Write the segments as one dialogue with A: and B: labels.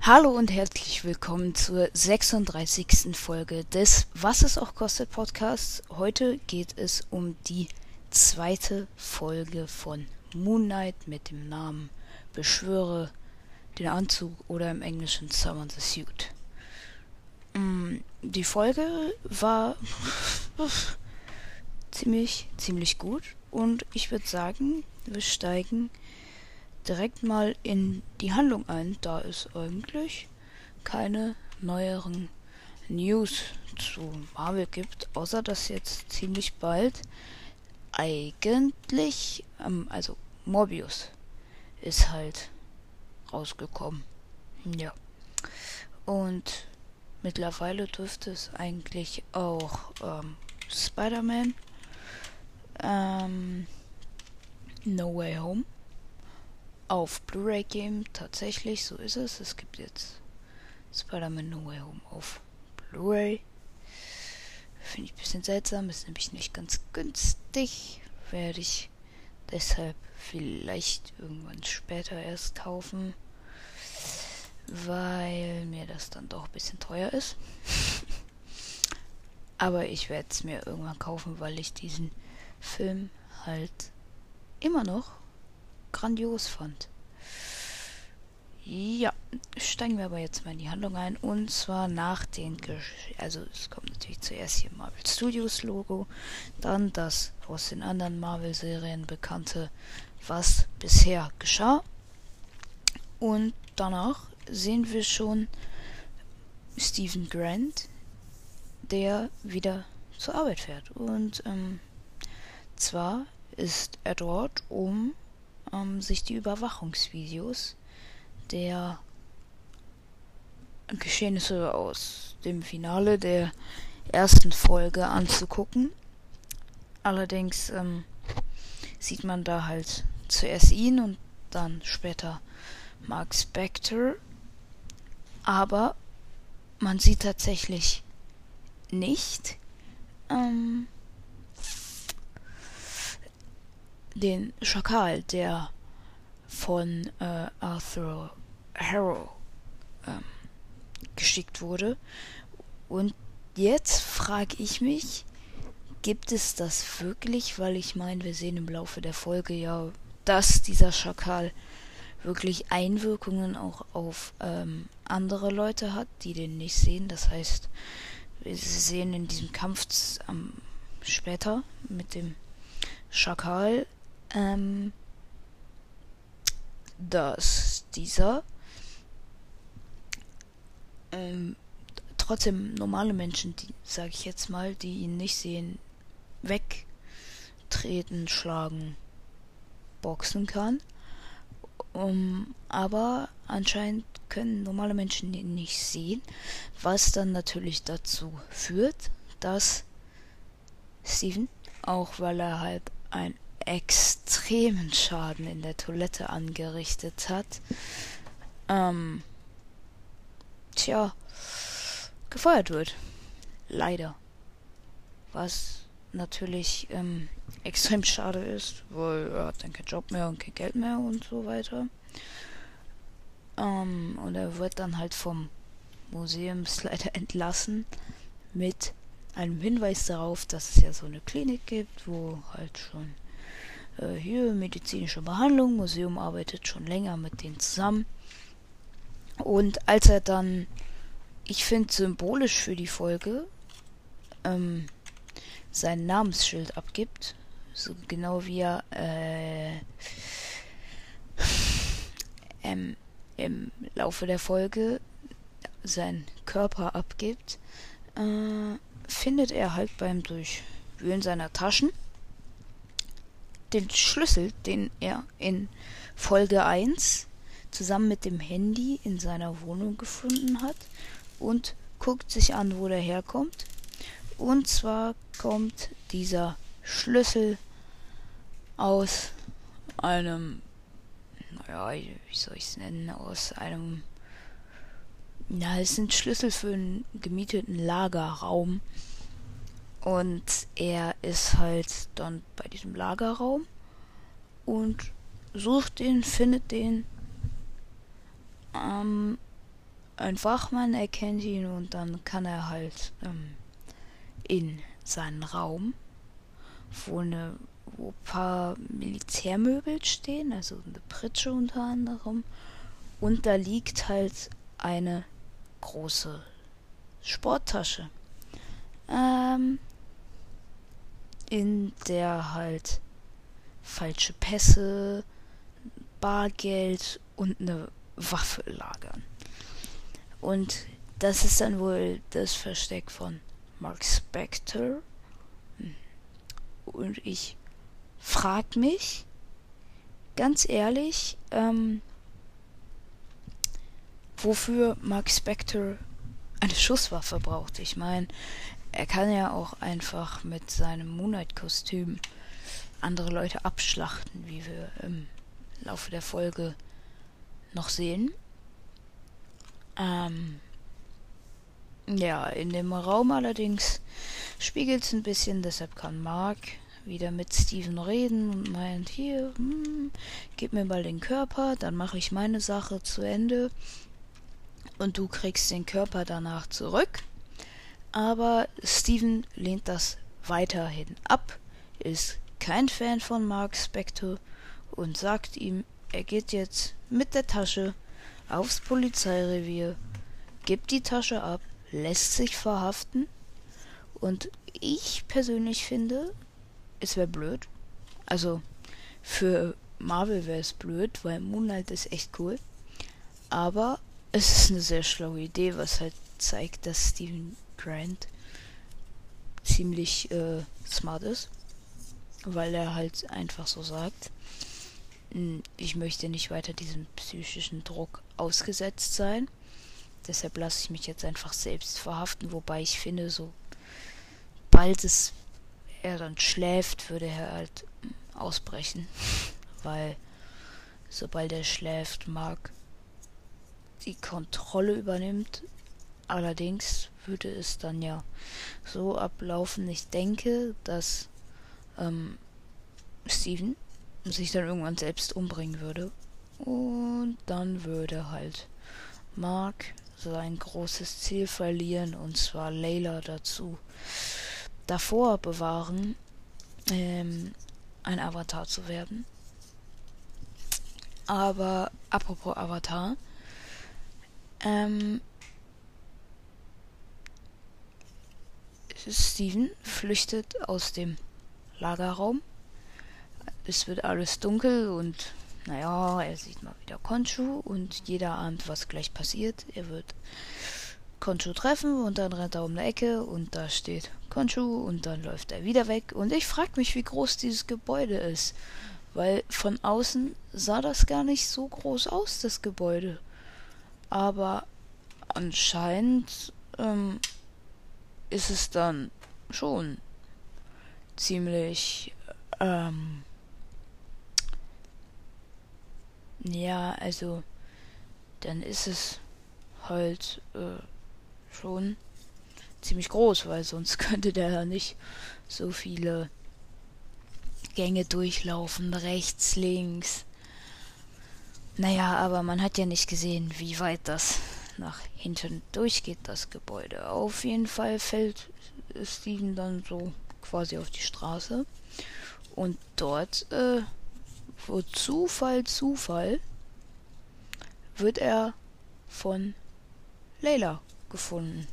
A: Hallo und herzlich willkommen zur 36. Folge des Was es auch kostet Podcasts. Heute geht es um die zweite Folge von Moon Knight mit dem Namen Beschwöre den Anzug oder im Englischen Summon the Suit. Mm, die Folge war ziemlich, ziemlich gut und ich würde sagen, wir steigen direkt mal in die Handlung ein, da es eigentlich keine neueren News zu Marvel gibt, außer dass jetzt ziemlich bald eigentlich, ähm, also Morbius ist halt rausgekommen. Ja. Und mittlerweile dürfte es eigentlich auch ähm, Spider-Man ähm, No Way Home auf Blu-ray geben. Tatsächlich, so ist es. Es gibt jetzt Spider-Man No Way Home auf Blu-ray. Finde ich ein bisschen seltsam, ist nämlich nicht ganz günstig. Werde ich deshalb vielleicht irgendwann später erst kaufen, weil mir das dann doch ein bisschen teuer ist. Aber ich werde es mir irgendwann kaufen, weil ich diesen Film halt immer noch grandios fand. Ja, steigen wir aber jetzt mal in die Handlung ein. Und zwar nach den, Gesch also es kommt natürlich zuerst hier Marvel Studios Logo, dann das aus den anderen Marvel-Serien bekannte, was bisher geschah. Und danach sehen wir schon Stephen Grant, der wieder zur Arbeit fährt. Und ähm, zwar ist er dort, um ähm, sich die Überwachungsvideos der Geschehnisse aus dem Finale der ersten Folge anzugucken. Allerdings ähm, sieht man da halt zuerst ihn und dann später Mark Spector. Aber man sieht tatsächlich nicht ähm, den Schakal, der von äh, Arthur Harrow ähm, geschickt wurde. Und jetzt frage ich mich, gibt es das wirklich? Weil ich meine, wir sehen im Laufe der Folge ja, dass dieser Schakal wirklich Einwirkungen auch auf ähm, andere Leute hat, die den nicht sehen. Das heißt, wir sehen in diesem Kampf ähm, später mit dem Schakal ähm, dass dieser ähm, trotzdem normale Menschen, die sage ich jetzt mal, die ihn nicht sehen, wegtreten, schlagen, boxen kann. Um, aber anscheinend können normale Menschen ihn nicht sehen, was dann natürlich dazu führt, dass Steven, auch weil er halt ein extremen Schaden in der Toilette angerichtet hat. Ähm, tja, gefeuert wird. Leider. Was natürlich ähm, extrem schade ist, weil er hat dann keinen Job mehr und kein Geld mehr und so weiter. Ähm, und er wird dann halt vom Museumsleiter entlassen mit einem Hinweis darauf, dass es ja so eine Klinik gibt, wo halt schon äh, hier medizinische Behandlung. Museum arbeitet schon länger mit denen zusammen. Und als er dann, ich finde symbolisch für die Folge, ähm, sein Namensschild abgibt, so genau wie er äh, ähm, im Laufe der Folge seinen Körper abgibt, äh, findet er halt beim Durchwühlen seiner Taschen den Schlüssel, den er in Folge 1 zusammen mit dem Handy in seiner Wohnung gefunden hat und guckt sich an, wo der herkommt. Und zwar kommt dieser Schlüssel aus einem, naja, wie soll ich es nennen, aus einem, ja, es sind Schlüssel für einen gemieteten Lagerraum. Und er ist halt dann bei diesem Lagerraum und sucht den, findet den. Ähm, ein Wachmann erkennt ihn und dann kann er halt ähm, in seinen Raum, wo eine wo ein paar Militärmöbel stehen, also eine Pritsche unter anderem. Und da liegt halt eine große Sporttasche. Ähm, in der halt falsche Pässe, Bargeld und eine Waffe lagern. Und das ist dann wohl das Versteck von Mark Spector. Und ich frag mich, ganz ehrlich, ähm, wofür Mark Spector eine Schusswaffe braucht. Ich meine, er kann ja auch einfach mit seinem Moonlight-Kostüm andere Leute abschlachten, wie wir im Laufe der Folge noch sehen. Ähm, ja, in dem Raum allerdings spiegelt es ein bisschen, deshalb kann Mark wieder mit Steven reden und meint, hier, hm, gib mir mal den Körper, dann mache ich meine Sache zu Ende und du kriegst den Körper danach zurück. Aber Steven lehnt das weiterhin ab, ist kein Fan von Mark Spector und sagt ihm, er geht jetzt mit der Tasche aufs Polizeirevier, gibt die Tasche ab, lässt sich verhaften und ich persönlich finde, es wäre blöd. Also für Marvel wäre es blöd, weil Moonlight ist echt cool. Aber es ist eine sehr schlaue Idee, was halt zeigt, dass Steven Grant ziemlich äh, smart ist. Weil er halt einfach so sagt, hm, ich möchte nicht weiter diesem psychischen Druck ausgesetzt sein. Deshalb lasse ich mich jetzt einfach selbst verhaften, wobei ich finde, so bald es er dann schläft, würde er halt ausbrechen. Weil sobald er schläft, Mark die Kontrolle übernimmt. Allerdings würde es dann ja so ablaufen. Ich denke, dass ähm, Steven sich dann irgendwann selbst umbringen würde. Und dann würde halt Mark sein großes Ziel verlieren, und zwar Layla dazu davor bewahren, ähm, ein Avatar zu werden. Aber apropos Avatar, ähm, Steven flüchtet aus dem Lagerraum. Es wird alles dunkel und naja, er sieht mal wieder Konchu und jeder ahnt, was gleich passiert. Er wird Konchu treffen und dann rennt er um die Ecke und da steht Konchu und dann läuft er wieder weg und ich frag mich, wie groß dieses Gebäude ist, weil von außen sah das gar nicht so groß aus, das Gebäude. Aber anscheinend ähm, ist es dann schon ziemlich ähm, ja, also dann ist es halt äh, schon ziemlich groß, weil sonst könnte der ja nicht so viele Gänge durchlaufen, rechts, links. Naja, aber man hat ja nicht gesehen, wie weit das nach hinten durchgeht, das Gebäude. Auf jeden Fall fällt Steven dann so quasi auf die Straße. Und dort, äh, wo Zufall, Zufall, wird er von Layla gefunden,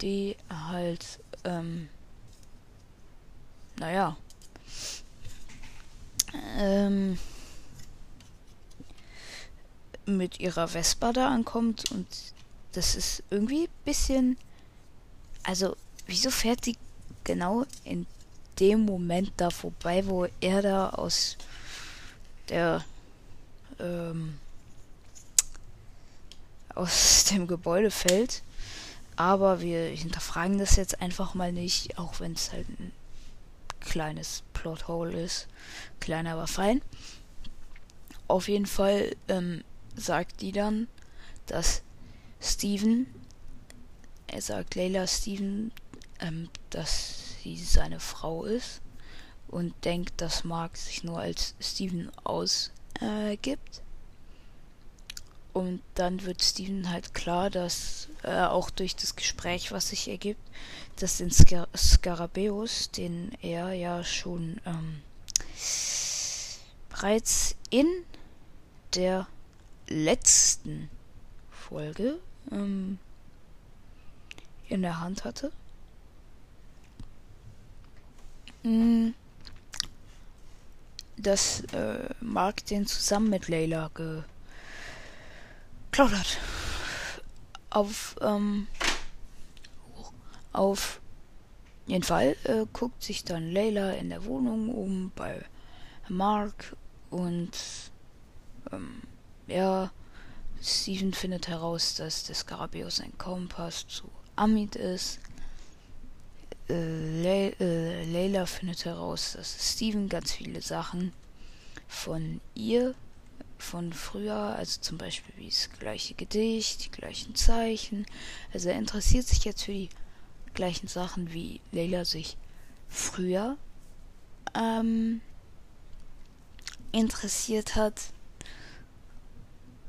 A: die halt, ähm, naja, ähm, mit ihrer Vespa da ankommt und das ist irgendwie ein bisschen, also wieso fährt die genau in dem Moment da vorbei, wo er da aus der ähm, aus dem Gebäude fällt. Aber wir hinterfragen das jetzt einfach mal nicht, auch wenn es halt ein kleines Plothole ist. Klein, aber fein. Auf jeden Fall ähm, sagt die dann, dass Steven, er sagt Leila Steven, ähm, dass sie seine Frau ist und denkt, dass Mark sich nur als Steven ausgibt. Äh, und dann wird Steven halt klar, dass äh, auch durch das Gespräch, was sich ergibt, dass den Scar Skarabäus, den er ja schon ähm, bereits in der letzten Folge ähm, in der Hand hatte. Mm, dass äh, Mark den zusammen mit Layla ge plaudert. Auf, ähm, auf jeden Fall äh, guckt sich dann Layla in der Wohnung um bei Mark und ähm, ja, Steven findet heraus, dass der Skarabäus ein Kompass zu Amit ist. Äh, Le äh, Layla findet heraus, dass Steven ganz viele Sachen von ihr von früher, also zum Beispiel wie das gleiche Gedicht, die gleichen Zeichen. Also er interessiert sich jetzt für die gleichen Sachen, wie Leila sich früher ähm, interessiert hat.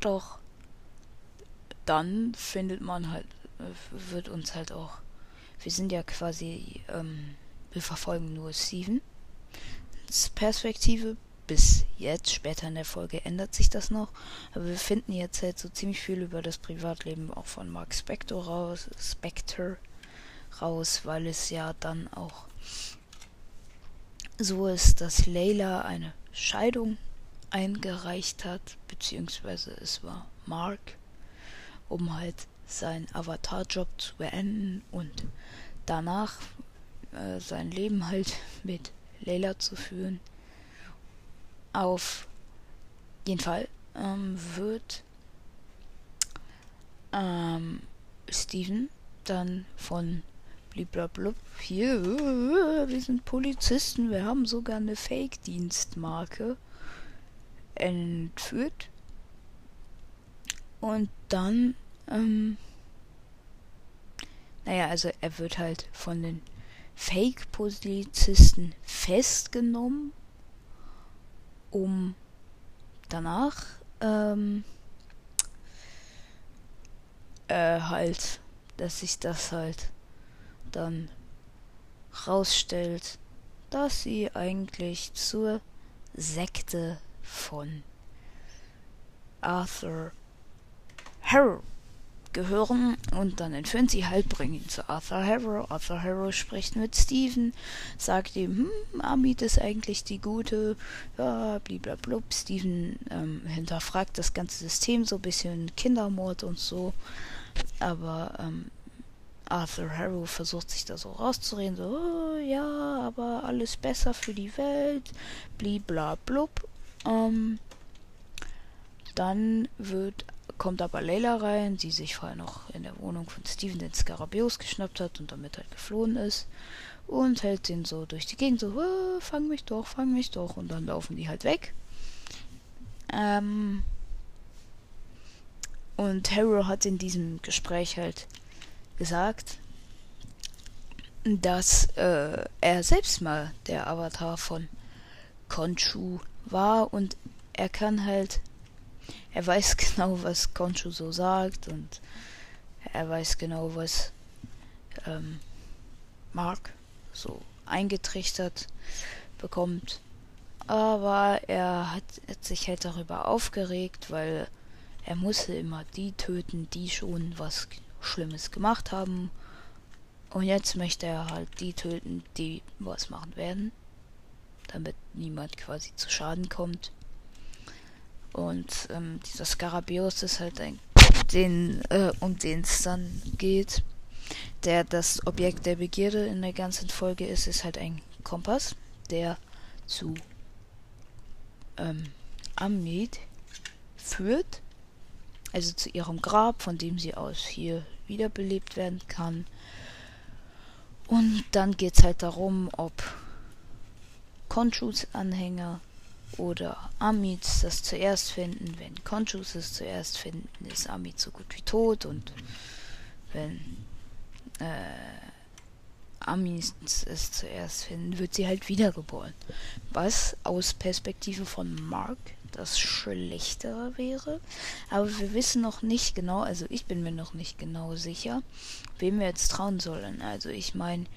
A: Doch dann findet man halt, äh, wird uns halt auch, wir sind ja quasi, ähm, wir verfolgen nur Steven. Perspektive bis jetzt. Später in der Folge ändert sich das noch. Aber wir finden jetzt halt so ziemlich viel über das Privatleben auch von Mark Spector raus, Spector raus, weil es ja dann auch so ist, dass Layla eine Scheidung eingereicht hat, beziehungsweise es war Mark, um halt seinen Avatar-Job zu beenden und danach äh, sein Leben halt mit Layla zu führen. Auf jeden Fall ähm, wird ähm, Steven dann von bliblablub hier, wir sind Polizisten, wir haben sogar eine Fake-Dienstmarke entführt. Und dann, ähm, naja, also er wird halt von den Fake-Polizisten festgenommen um danach ähm, äh, halt, dass sich das halt dann rausstellt, dass sie eigentlich zur Sekte von Arthur Harrow gehören und dann entführen sie halt, bringen ihn zu Arthur Harrow. Arthur Harrow spricht mit Steven, sagt ihm, hm, Amit ist eigentlich die Gute, ja, bliblablub. Steven ähm, hinterfragt das ganze System so ein bisschen Kindermord und so, aber ähm, Arthur Harrow versucht sich da so rauszureden, so, oh, ja, aber alles besser für die Welt, bliblablub. Ähm, dann wird kommt aber Layla rein, die sich vorher noch in der Wohnung von Steven den Skarabäus geschnappt hat und damit halt geflohen ist. Und hält den so durch die Gegend, so, fang mich doch, fang mich doch. Und dann laufen die halt weg. Ähm und Harrow hat in diesem Gespräch halt gesagt, dass äh, er selbst mal der Avatar von Konchu war und er kann halt er weiß genau, was Conchu so sagt und er weiß genau, was ähm, Mark so eingetrichtert bekommt. Aber er hat, hat sich halt darüber aufgeregt, weil er musste immer die töten, die schon was Schlimmes gemacht haben. Und jetzt möchte er halt die töten, die was machen werden. Damit niemand quasi zu Schaden kommt. Und ähm, dieser Skarabäus ist halt ein, den, äh, um den es dann geht. Der das Objekt der Begierde in der ganzen Folge ist, ist halt ein Kompass, der zu ähm, Amnid führt. Also zu ihrem Grab, von dem sie aus hier wiederbelebt werden kann. Und dann geht es halt darum, ob Konchus Anhänger oder Amids das zuerst finden. Wenn Conchus es zuerst finden, ist Amid so gut wie tot und wenn äh, Amis es zuerst finden, wird sie halt wiedergeboren. Was aus Perspektive von Mark das Schlechtere wäre. Aber wir wissen noch nicht genau, also ich bin mir noch nicht genau sicher, wem wir jetzt trauen sollen. Also ich meine,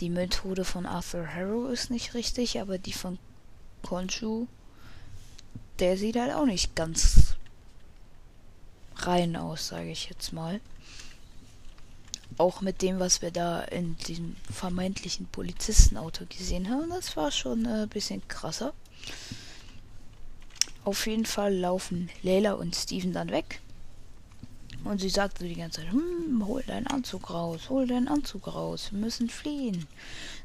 A: die Methode von Arthur Harrow ist nicht richtig, aber die von Konshu, der sieht halt auch nicht ganz rein aus, sage ich jetzt mal. Auch mit dem, was wir da in diesem vermeintlichen Polizistenauto gesehen haben, das war schon ein äh, bisschen krasser. Auf jeden Fall laufen Leila und Steven dann weg. Und sie sagt so die ganze Zeit, hm, hol deinen Anzug raus, hol deinen Anzug raus, wir müssen fliehen.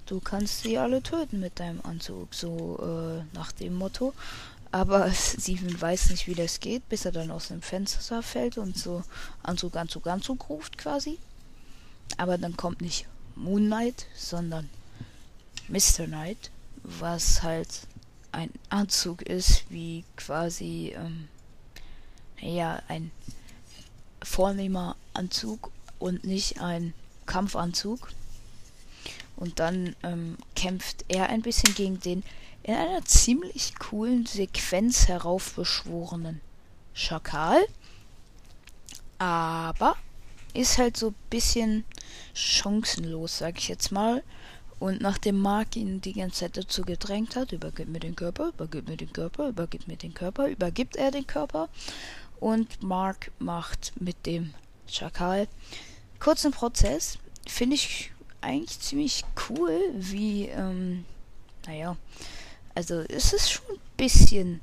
A: Du kannst sie alle töten mit deinem Anzug, so äh, nach dem Motto. Aber Steven weiß nicht, wie das geht, bis er dann aus dem Fenster fällt und so Anzug, Anzug, Anzug ruft quasi. Aber dann kommt nicht Moon Knight, sondern Mr. Knight, was halt ein Anzug ist, wie quasi, ähm, ja, ein vornehmer Anzug und nicht ein Kampfanzug. Und dann ähm, kämpft er ein bisschen gegen den in einer ziemlich coolen Sequenz heraufbeschworenen Schakal. Aber ist halt so ein bisschen chancenlos, sag ich jetzt mal. Und nachdem Mark ihn die ganze Zeit dazu gedrängt hat, übergib mir den Körper, übergib mir den Körper, übergib mir den Körper, übergibt er den Körper. Und Mark macht mit dem Schakal kurzen Prozess. Finde ich eigentlich ziemlich cool, wie, ähm, naja, also es ist schon ein bisschen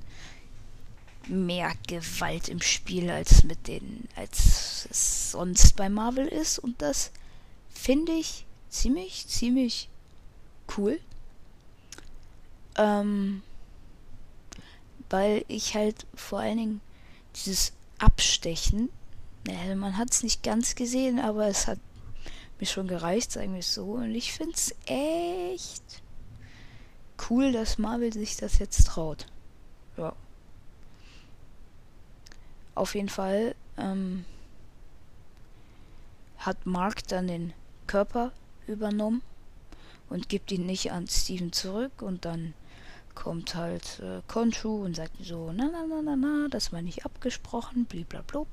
A: mehr Gewalt im Spiel als mit den, als es sonst bei Marvel ist. Und das finde ich ziemlich, ziemlich cool. Ähm, weil ich halt vor allen Dingen dieses Abstechen, naja, man hat es nicht ganz gesehen, aber es hat mir schon gereicht, sagen wir es so. Und ich finde es echt cool, dass Marvel sich das jetzt traut. Ja. Auf jeden Fall ähm, hat Mark dann den Körper übernommen und gibt ihn nicht an Steven zurück und dann kommt halt äh, Konshu und sagt so, na na na na na, das war nicht abgesprochen, bliblablub.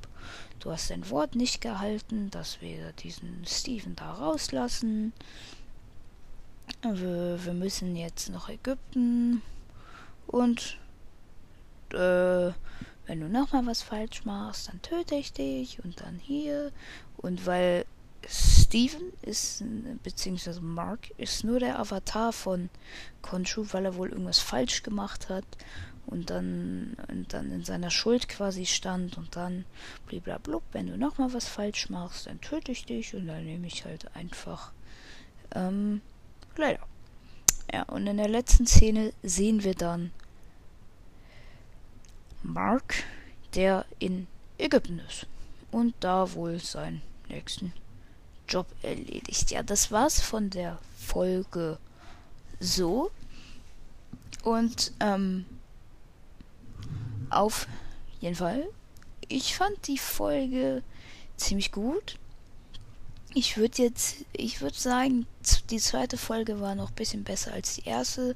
A: Du hast dein Wort nicht gehalten, dass wir diesen Steven da rauslassen. Wir, wir müssen jetzt nach Ägypten und äh, wenn du nochmal was falsch machst, dann töte ich dich und dann hier. Und weil Steven ist, beziehungsweise Mark, ist nur der Avatar von Konshu, weil er wohl irgendwas falsch gemacht hat und dann, und dann in seiner Schuld quasi stand und dann bliblablub, wenn du nochmal was falsch machst, dann töte ich dich und dann nehme ich halt einfach ähm, leider. Ja, und in der letzten Szene sehen wir dann Mark, der in Ägypten ist und da wohl seinen nächsten Job erledigt. Ja, das war's von der Folge so. Und ähm, auf jeden Fall, ich fand die Folge ziemlich gut. Ich würde jetzt, ich würde sagen, die zweite Folge war noch ein bisschen besser als die erste.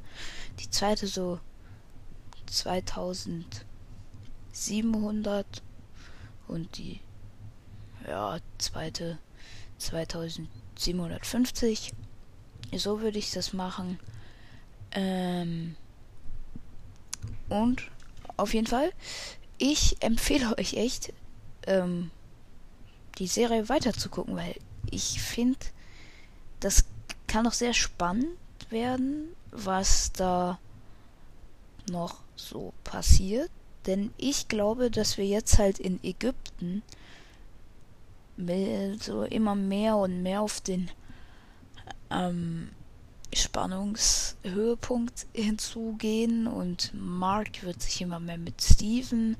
A: Die zweite so 2700 und die ja zweite 2750. So würde ich das machen. Ähm und auf jeden Fall, ich empfehle euch echt, ähm, die Serie weiter zu gucken, weil ich finde, das kann noch sehr spannend werden, was da noch so passiert. Denn ich glaube, dass wir jetzt halt in Ägypten so immer mehr und mehr auf den ähm, Spannungshöhepunkt hinzugehen und Mark wird sich immer mehr mit Steven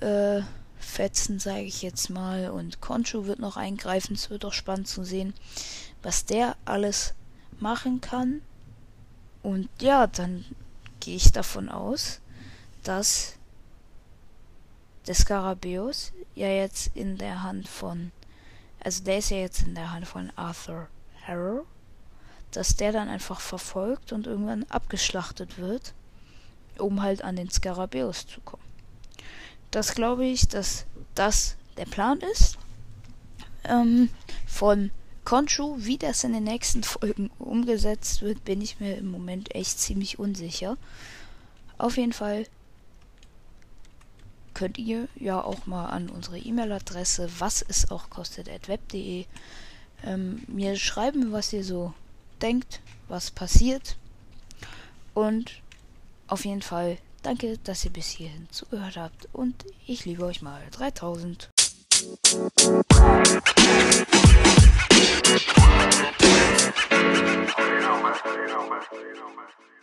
A: äh, fetzen, sage ich jetzt mal, und Concho wird noch eingreifen. Es wird auch spannend zu sehen, was der alles machen kann. Und ja, dann gehe ich davon aus, dass der Skarabäus ja jetzt in der Hand von, also der ist ja jetzt in der Hand von Arthur Harrow dass der dann einfach verfolgt und irgendwann abgeschlachtet wird, um halt an den Skarabäus zu kommen. Das glaube ich, dass das der Plan ist. Ähm, von Conchu, wie das in den nächsten Folgen umgesetzt wird, bin ich mir im Moment echt ziemlich unsicher. Auf jeden Fall könnt ihr ja auch mal an unsere E-Mail-Adresse, was es auch kostet, web.de, ähm, mir schreiben, was ihr so denkt, was passiert. Und auf jeden Fall danke, dass ihr bis hierhin zugehört habt. Und ich liebe euch mal 3000. You know, man. You.